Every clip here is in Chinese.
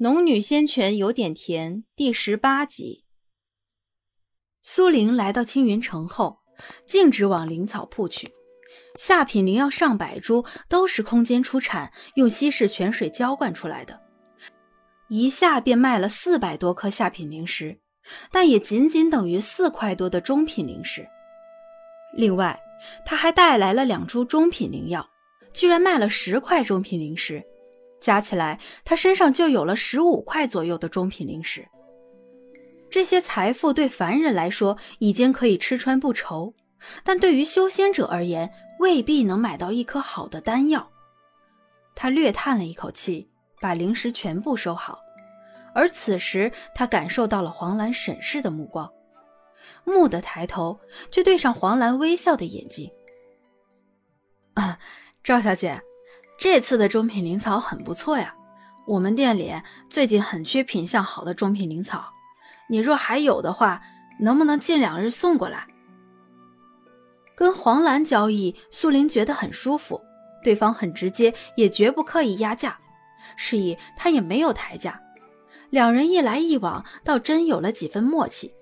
农女仙泉有点甜第十八集。苏玲来到青云城后，径直往灵草铺去。下品灵药上百株，都是空间出产，用稀释泉水浇灌出来的。一下便卖了四百多颗下品灵石，但也仅仅等于四块多的中品灵石。另外，他还带来了两株中品灵药，居然卖了十块中品灵石。加起来，他身上就有了十五块左右的中品零食。这些财富对凡人来说已经可以吃穿不愁，但对于修仙者而言，未必能买到一颗好的丹药。他略叹了一口气，把零食全部收好。而此时，他感受到了黄兰审视的目光，蓦地抬头，就对上黄兰微笑的眼睛。啊，赵小姐。这次的中品灵草很不错呀，我们店里最近很缺品相好的中品灵草，你若还有的话，能不能近两日送过来？跟黄兰交易，苏玲觉得很舒服，对方很直接，也绝不刻意压价，示意他也没有抬价，两人一来一往，倒真有了几分默契。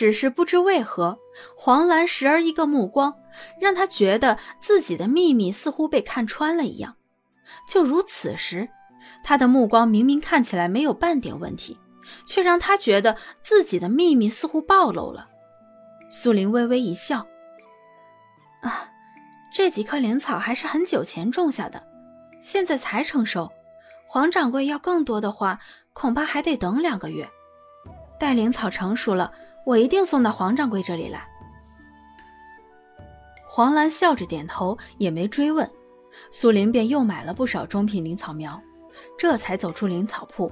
只是不知为何，黄兰时而一个目光，让他觉得自己的秘密似乎被看穿了一样。就如此时，他的目光明明看起来没有半点问题，却让他觉得自己的秘密似乎暴露了。苏林微微一笑：“啊，这几颗灵草还是很久前种下的，现在才成熟。黄掌柜要更多的话，恐怕还得等两个月。待灵草成熟了。”我一定送到黄掌柜这里来。黄兰笑着点头，也没追问。苏林便又买了不少中品灵草苗，这才走出灵草铺，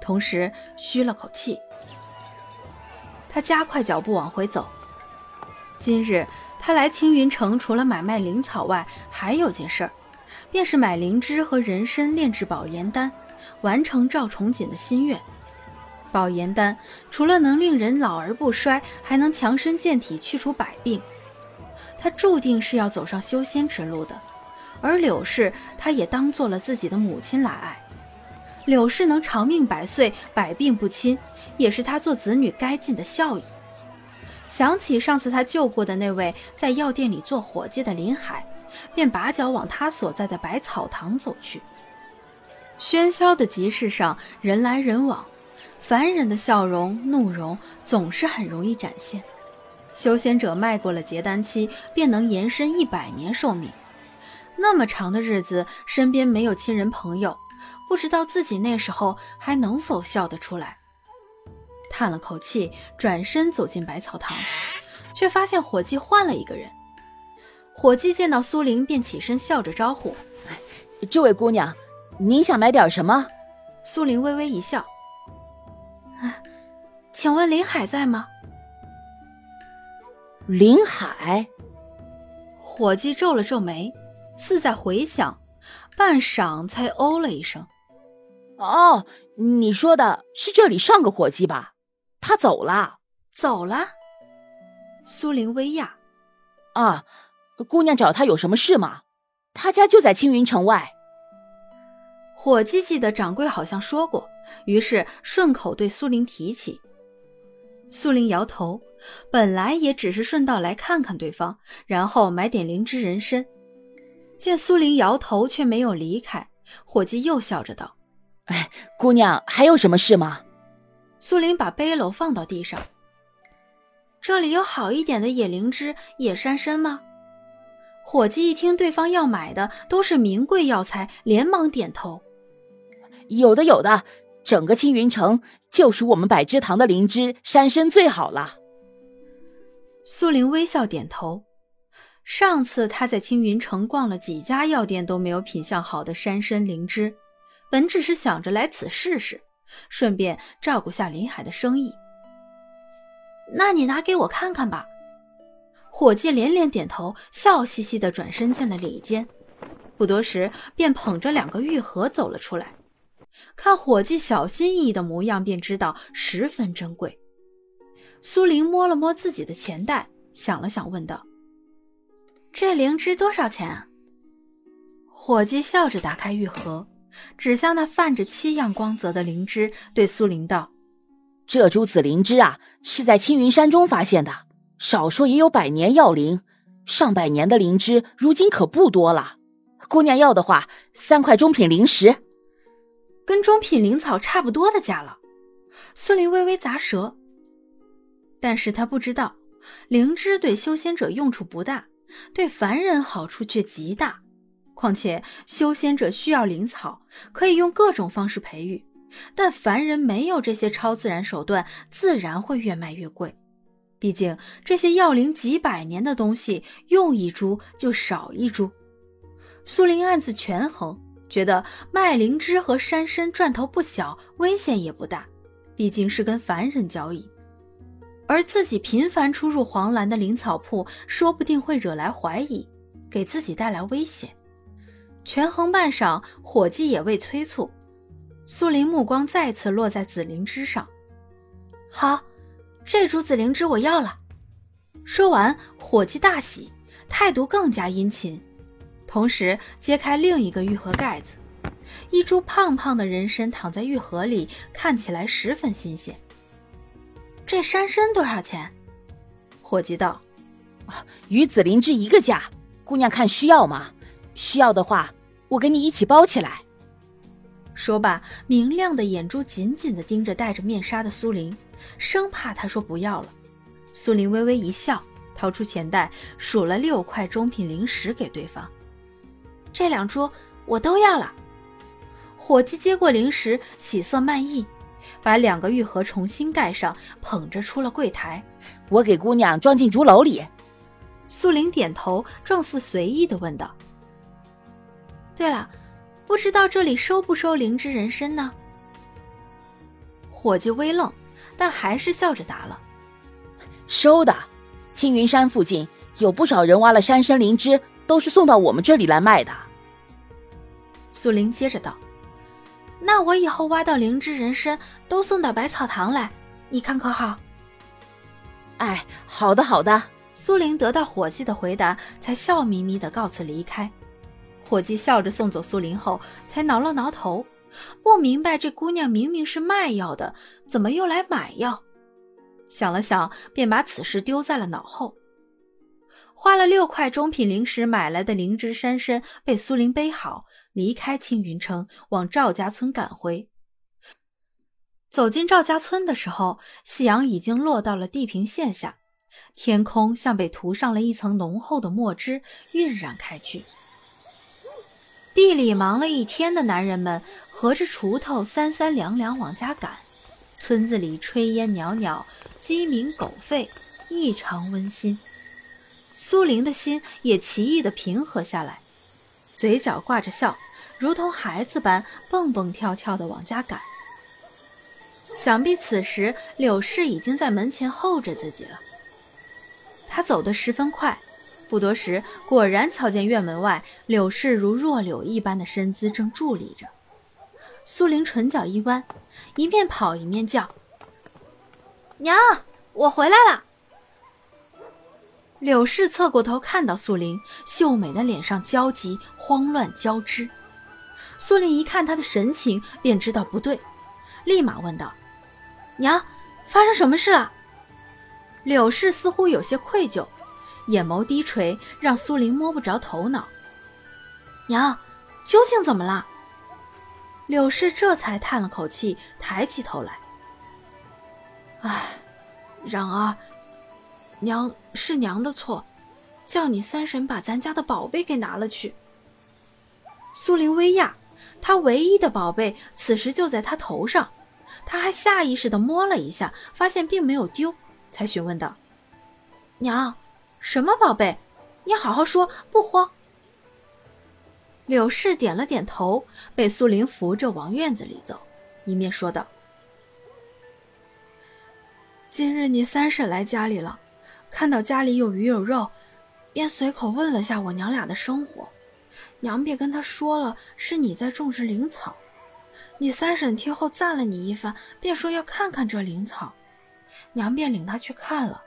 同时吁了口气。他加快脚步往回走。今日他来青云城，除了买卖灵草外，还有件事儿，便是买灵芝和人参炼制保颜丹，完成赵崇锦的心愿。保颜丹除了能令人老而不衰，还能强身健体、去除百病。他注定是要走上修仙之路的，而柳氏他也当做了自己的母亲来爱。柳氏能长命百岁、百病不侵，也是他做子女该尽的孝义。想起上次他救过的那位在药店里做伙计的林海，便拔脚往他所在的百草堂走去。喧嚣的集市上，人来人往。凡人的笑容、怒容总是很容易展现。修仙者迈过了结丹期，便能延伸一百年寿命。那么长的日子，身边没有亲人朋友，不知道自己那时候还能否笑得出来。叹了口气，转身走进百草堂，却发现伙计换了一个人。伙计见到苏玲，便起身笑着招呼：“这位姑娘，您想买点什么？”苏玲微微一笑。请问林海在吗？林海，伙计皱了皱眉，似在回想，半晌才哦了一声：“哦，你说的是这里上个伙计吧？他走了，走了。”苏玲微讶：“啊，姑娘找他有什么事吗？他家就在青云城外。”伙计记得掌柜好像说过，于是顺口对苏玲提起。苏玲摇头，本来也只是顺道来看看对方，然后买点灵芝人参。见苏玲摇头，却没有离开，伙计又笑着道：“哎，姑娘还有什么事吗？”苏玲把背篓放到地上：“这里有好一点的野灵芝、野山参吗？”伙计一听对方要买的都是名贵药材，连忙点头：“有的，有的。”整个青云城就属我们百芝堂的灵芝山参最好了。苏玲微笑点头。上次他在青云城逛了几家药店，都没有品相好的山参灵芝，本只是想着来此试试，顺便照顾下林海的生意。那你拿给我看看吧。伙计连连点头，笑嘻嘻的转身进了里间，不多时便捧着两个玉盒走了出来。看伙计小心翼翼的模样，便知道十分珍贵。苏玲摸了摸自己的钱袋，想了想，问道：“这灵芝多少钱？”啊伙计笑着打开玉盒，指向那泛着七样光泽的灵芝，对苏玲道：“这株紫灵芝啊，是在青云山中发现的，少说也有百年药龄。上百年的灵芝，如今可不多了。姑娘要的话，三块中品灵石，跟中品灵草差不多的价了。”苏林微微咂舌，但是他不知道，灵芝对修仙者用处不大，对凡人好处却极大。况且修仙者需要灵草，可以用各种方式培育，但凡人没有这些超自然手段，自然会越卖越贵。毕竟这些药龄几百年的东西，用一株就少一株。苏林暗自权衡，觉得卖灵芝和山参赚头不小，危险也不大，毕竟是跟凡人交易，而自己频繁出入黄兰的灵草铺，说不定会惹来怀疑，给自己带来危险。权衡半晌，伙计也未催促。苏林目光再次落在紫灵芝上。好，这株紫灵芝我要了。说完，伙计大喜，态度更加殷勤，同时揭开另一个玉盒盖子。一株胖胖的人参躺在玉盒里，看起来十分新鲜。这山参多少钱？伙计道：“与紫灵芝一个价。姑娘看需要吗？”需要的话，我给你一起包起来。说罢，明亮的眼珠紧紧地盯着戴着面纱的苏林，生怕他说不要了。苏林微微一笑，掏出钱袋，数了六块中品零食给对方。这两桌我都要了。伙计接过灵石，喜色漫溢，把两个玉盒重新盖上，捧着出了柜台。我给姑娘装进竹篓里。素玲点头，状似随意的问道。对了，不知道这里收不收灵芝人参呢？伙计微愣，但还是笑着答了：“收的。青云山附近有不少人挖了山参灵芝，都是送到我们这里来卖的。”苏林接着道：“那我以后挖到灵芝人参，都送到百草堂来，你看可好？”“哎，好的，好的。”苏林得到伙计的回答，才笑眯眯的告辞离开。伙计笑着送走苏林后，才挠了挠头，不明白这姑娘明明是卖药的，怎么又来买药？想了想，便把此事丢在了脑后。花了六块中品灵石买来的灵芝山参被苏林背好，离开青云城，往赵家村赶回。走进赵家村的时候，夕阳已经落到了地平线下，天空像被涂上了一层浓厚的墨汁，晕染开去。地里忙了一天的男人们合着锄头三三两两往家赶，村子里炊烟袅袅，鸡鸣狗吠，异常温馨。苏玲的心也奇异的平和下来，嘴角挂着笑，如同孩子般蹦蹦跳跳的往家赶。想必此时柳氏已经在门前候着自己了。他走得十分快。不多时，果然瞧见院门外柳氏如弱柳一般的身姿正伫立着。苏玲唇角一弯，一面跑一面叫：“娘，我回来了。”柳氏侧过头看到苏玲，秀美的脸上焦急、慌乱交织。苏玲一看她的神情，便知道不对，立马问道：“娘，发生什么事了？”柳氏似乎有些愧疚。眼眸低垂，让苏玲摸不着头脑。娘，究竟怎么了？柳氏这才叹了口气，抬起头来。唉，然儿，娘是娘的错，叫你三婶把咱家的宝贝给拿了去。苏林微讶，她唯一的宝贝此时就在她头上，她还下意识的摸了一下，发现并没有丢，才询问道：“娘。”什么宝贝？你好好说，不慌。柳氏点了点头，被苏林扶着往院子里走，一面说道：“今日你三婶来家里了，看到家里有鱼有肉，便随口问了下我娘俩的生活。娘便跟他说了，是你在种植灵草。你三婶听后赞了你一番，便说要看看这灵草。娘便领她去看了，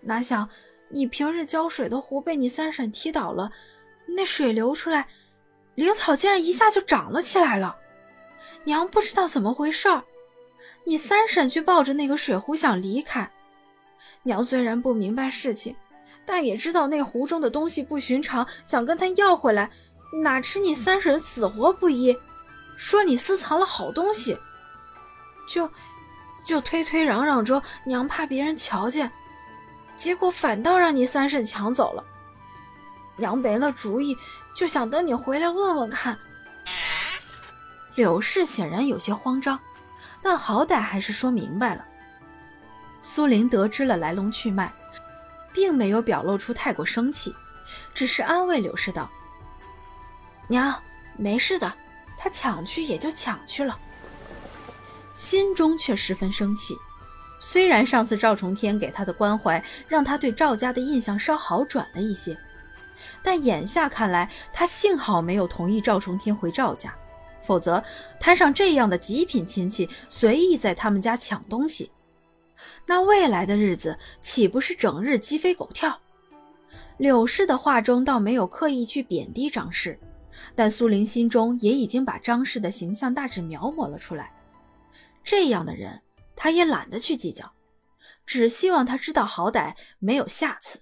哪想……”你平日浇水的壶被你三婶踢倒了，那水流出来，灵草竟然一下就长了起来了。娘不知道怎么回事儿，你三婶去抱着那个水壶想离开。娘虽然不明白事情，但也知道那壶中的东西不寻常，想跟他要回来。哪知你三婶死活不依，说你私藏了好东西，就就推推嚷嚷着娘怕别人瞧见，结果反倒让你三婶抢走了。娘没了主意，就想等你回来问问看。柳氏显然有些慌张，但好歹还是说明白了。苏林得知了来龙去脉，并没有表露出太过生气，只是安慰柳氏道。娘，没事的，他抢去也就抢去了，心中却十分生气。虽然上次赵重天给他的关怀让他对赵家的印象稍好转了一些，但眼下看来，他幸好没有同意赵重天回赵家，否则摊上这样的极品亲戚随意在他们家抢东西，那未来的日子岂不是整日鸡飞狗跳？柳氏的话中倒没有刻意去贬低张氏。但苏玲心中也已经把张氏的形象大致描摹了出来。这样的人，她也懒得去计较，只希望他知道好歹，没有下次。